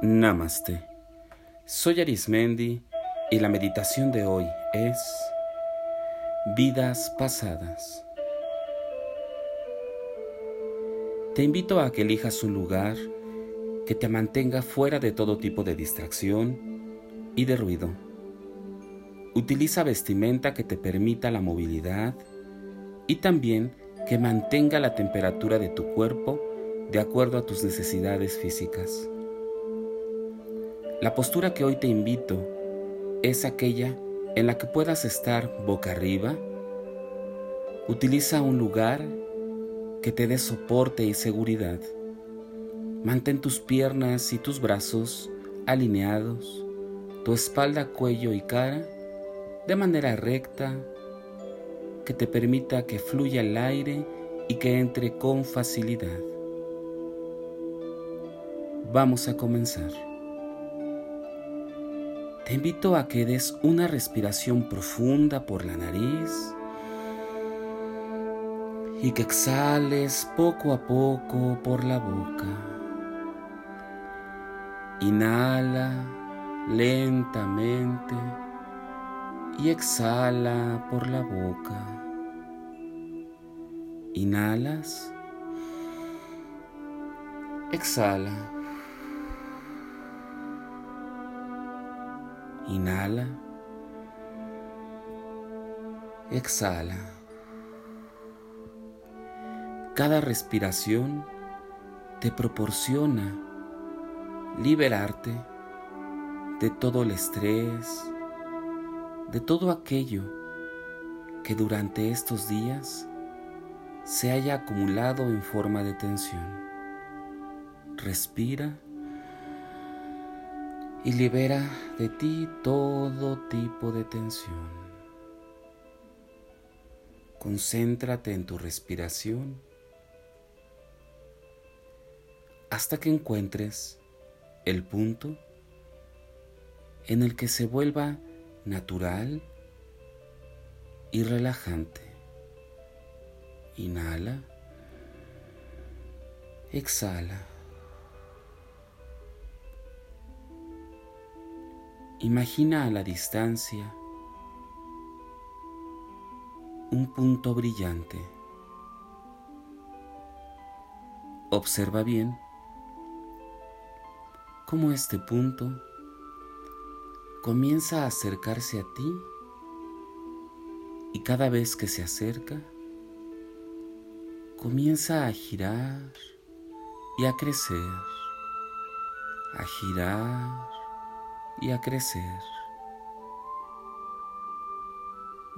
Namaste. Soy Arismendi y la meditación de hoy es Vidas pasadas. Te invito a que elijas un lugar que te mantenga fuera de todo tipo de distracción y de ruido. Utiliza vestimenta que te permita la movilidad y también que mantenga la temperatura de tu cuerpo de acuerdo a tus necesidades físicas. La postura que hoy te invito es aquella en la que puedas estar boca arriba. Utiliza un lugar que te dé soporte y seguridad. Mantén tus piernas y tus brazos alineados, tu espalda, cuello y cara de manera recta que te permita que fluya el aire y que entre con facilidad. Vamos a comenzar. Te invito a que des una respiración profunda por la nariz y que exhales poco a poco por la boca. Inhala lentamente y exhala por la boca. Inhalas. Exhala. Inhala. Exhala. Cada respiración te proporciona liberarte de todo el estrés, de todo aquello que durante estos días se haya acumulado en forma de tensión. Respira y libera de ti todo tipo de tensión. Concéntrate en tu respiración hasta que encuentres el punto en el que se vuelva natural y relajante. Inhala. Exhala. Imagina a la distancia un punto brillante. Observa bien cómo este punto comienza a acercarse a ti y cada vez que se acerca, comienza a girar y a crecer, a girar y a crecer.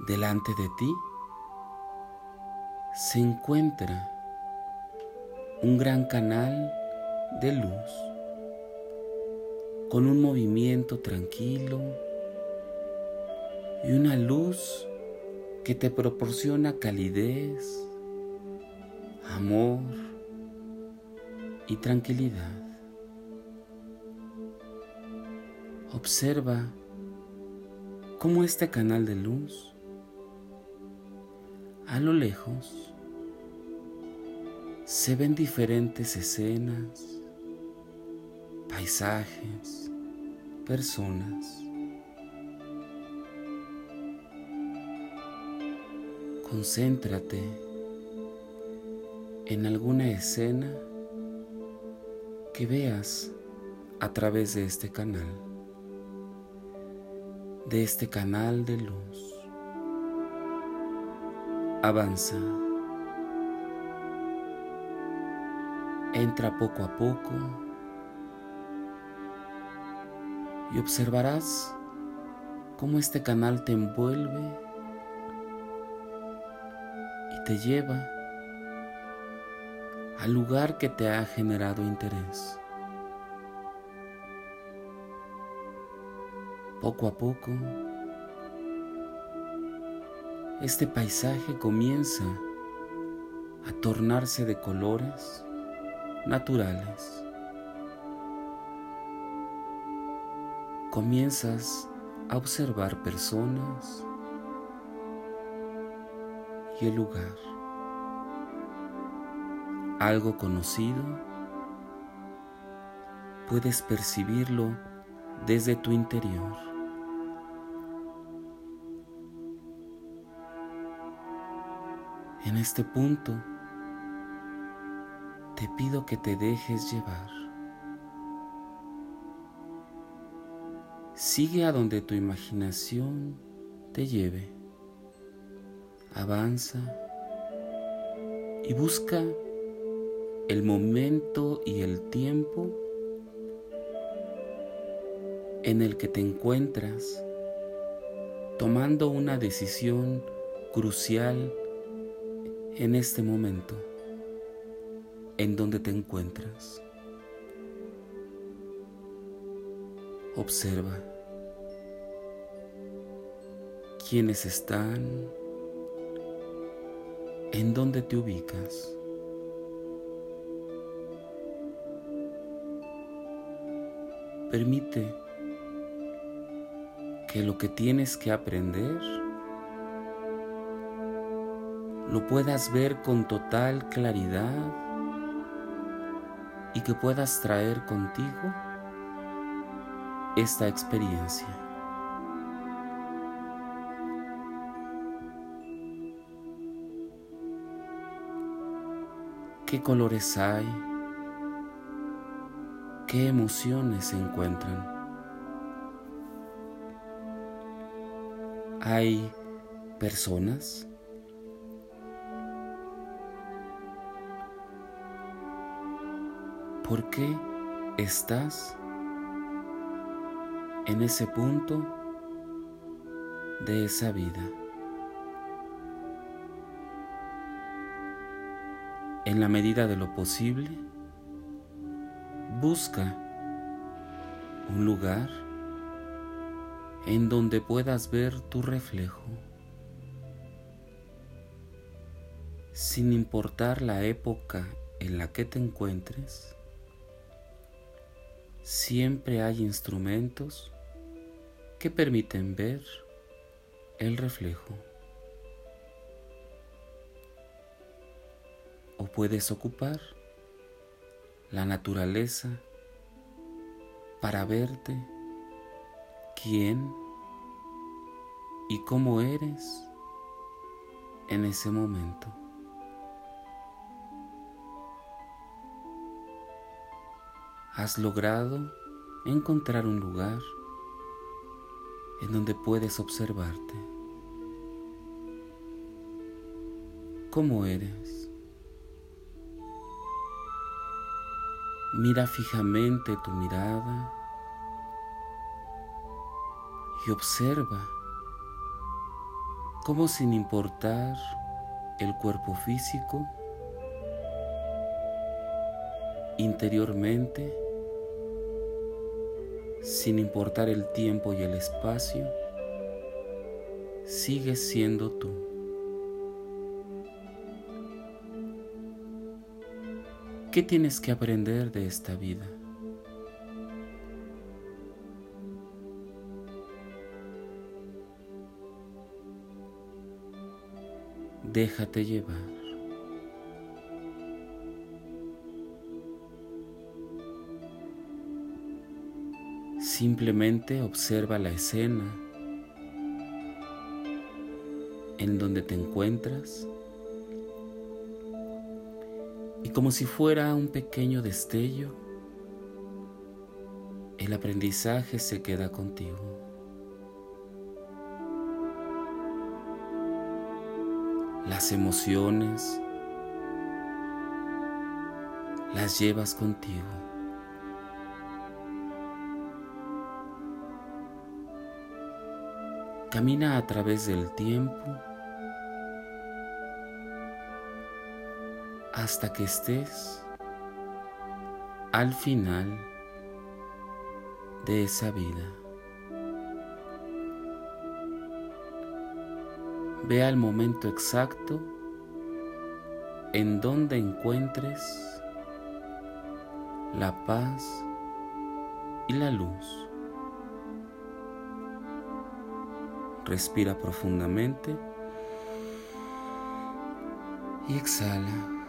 Delante de ti se encuentra un gran canal de luz con un movimiento tranquilo y una luz que te proporciona calidez, amor y tranquilidad. Observa cómo este canal de luz a lo lejos se ven diferentes escenas, paisajes, personas. Concéntrate en alguna escena que veas a través de este canal de este canal de luz. Avanza. Entra poco a poco y observarás cómo este canal te envuelve y te lleva al lugar que te ha generado interés. Poco a poco, este paisaje comienza a tornarse de colores naturales. Comienzas a observar personas y el lugar. Algo conocido puedes percibirlo desde tu interior. En este punto, te pido que te dejes llevar. Sigue a donde tu imaginación te lleve. Avanza y busca el momento y el tiempo en el que te encuentras tomando una decisión crucial en este momento en donde te encuentras. Observa quiénes están, en dónde te ubicas. Permite que lo que tienes que aprender lo puedas ver con total claridad y que puedas traer contigo esta experiencia. ¿Qué colores hay? ¿Qué emociones se encuentran? ¿Hay personas? ¿Por qué estás en ese punto de esa vida? En la medida de lo posible, busca un lugar en donde puedas ver tu reflejo, sin importar la época en la que te encuentres siempre hay instrumentos que permiten ver el reflejo. O puedes ocupar la naturaleza para verte quién y cómo eres en ese momento. Has logrado encontrar un lugar en donde puedes observarte. ¿Cómo eres? Mira fijamente tu mirada y observa cómo sin importar el cuerpo físico, interiormente, sin importar el tiempo y el espacio, sigues siendo tú. ¿Qué tienes que aprender de esta vida? Déjate llevar. Simplemente observa la escena en donde te encuentras y como si fuera un pequeño destello, el aprendizaje se queda contigo. Las emociones las llevas contigo. Camina a través del tiempo hasta que estés al final de esa vida. Ve al momento exacto en donde encuentres la paz y la luz. Respira profundamente y exhala.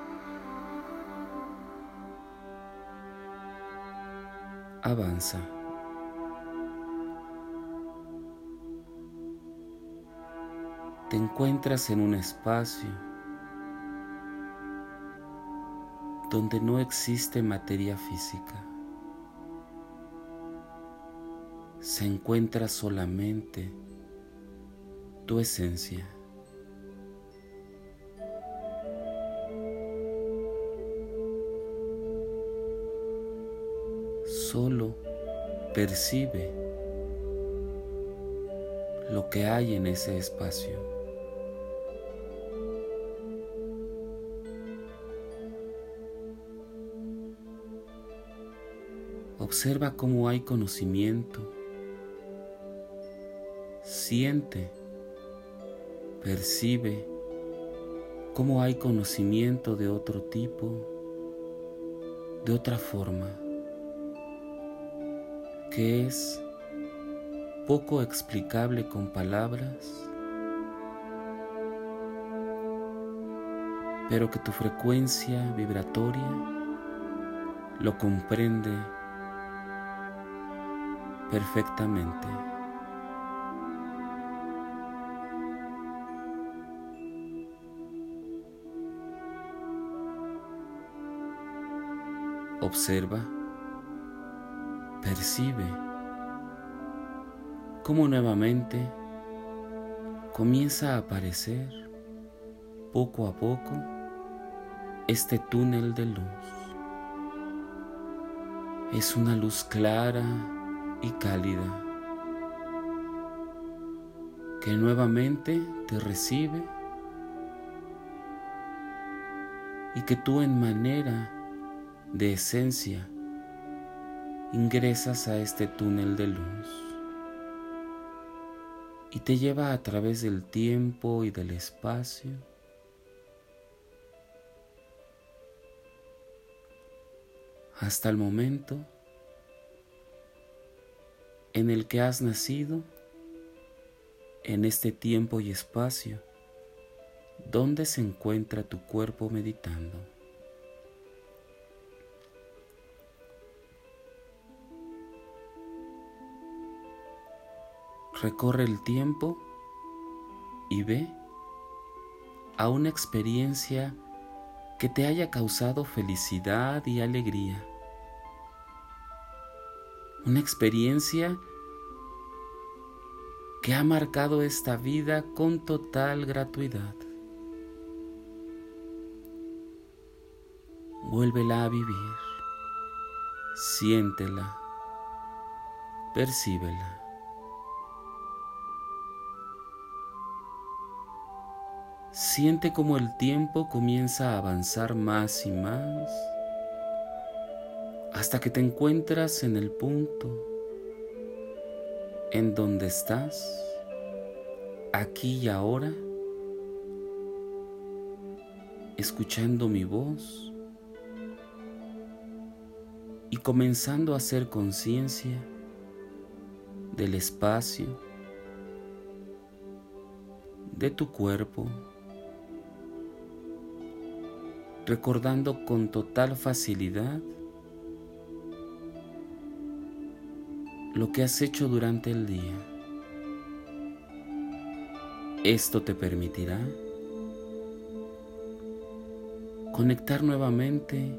avanza. Te encuentras en un espacio donde no existe materia física. Se encuentra solamente tu esencia. Solo percibe lo que hay en ese espacio. Observa cómo hay conocimiento. Siente, percibe cómo hay conocimiento de otro tipo, de otra forma, que es poco explicable con palabras, pero que tu frecuencia vibratoria lo comprende perfectamente. Observa, percibe cómo nuevamente comienza a aparecer poco a poco este túnel de luz. Es una luz clara, y cálida que nuevamente te recibe y que tú en manera de esencia ingresas a este túnel de luz y te lleva a través del tiempo y del espacio hasta el momento en el que has nacido, en este tiempo y espacio, donde se encuentra tu cuerpo meditando. Recorre el tiempo y ve a una experiencia que te haya causado felicidad y alegría una experiencia que ha marcado esta vida con total gratuidad. Vuélvela a vivir, siéntela, percíbela. Siente como el tiempo comienza a avanzar más y más hasta que te encuentras en el punto en donde estás, aquí y ahora, escuchando mi voz y comenzando a hacer conciencia del espacio, de tu cuerpo, recordando con total facilidad lo que has hecho durante el día. Esto te permitirá conectar nuevamente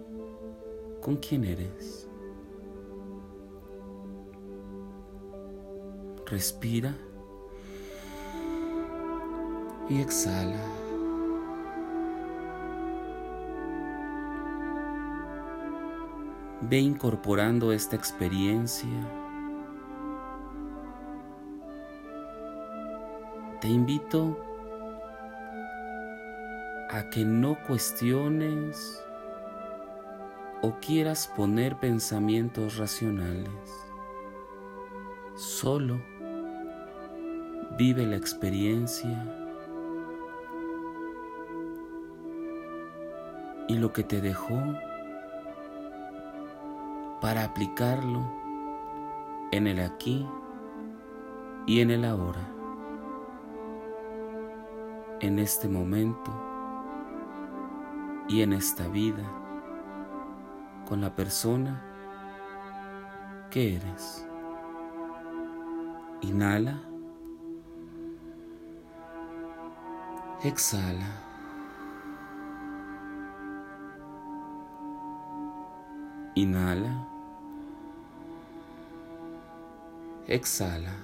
con quien eres. Respira y exhala. Ve incorporando esta experiencia te invito a que no cuestiones o quieras poner pensamientos racionales. Solo vive la experiencia y lo que te dejó para aplicarlo en el aquí y en el ahora en este momento y en esta vida con la persona ¿Qué eres? Inhala. Exhala. Inhala. Exhala.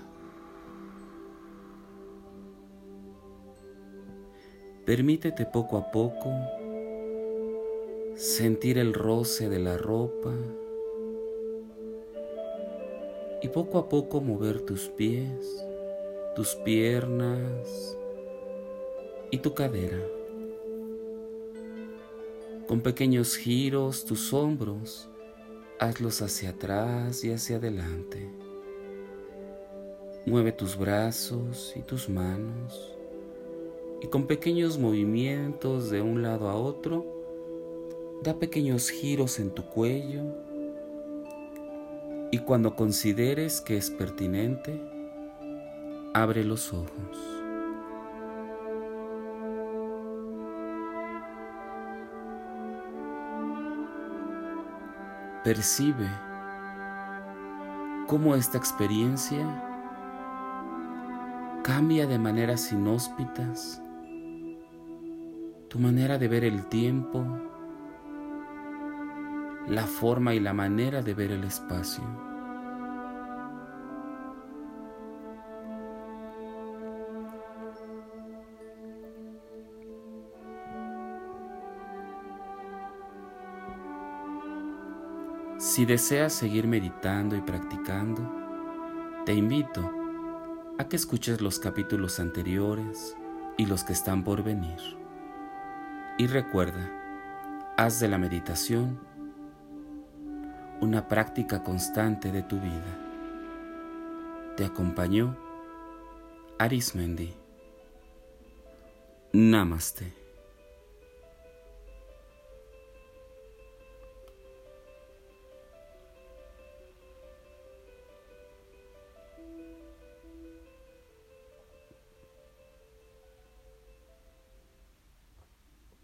Permítete poco a poco sentir el roce de la ropa y poco a poco mover tus pies, tus piernas y tu cadera. Con pequeños giros tus hombros, hazlos hacia atrás y hacia adelante. Mueve tus brazos y tus manos y con pequeños movimientos de un lado a otro, da pequeños giros en tu cuello y cuando consideres que es pertinente, abre los ojos. Percibe cómo esta experiencia cambia de maneras inhóspitas tu manera de ver el tiempo, la forma y la manera de ver el espacio. Si deseas seguir meditando y practicando, te invito a que escuches los capítulos anteriores y los que están por venir. Y recuerda, haz de la meditación una práctica constante de tu vida. Te acompañó Arismendi. Namaste.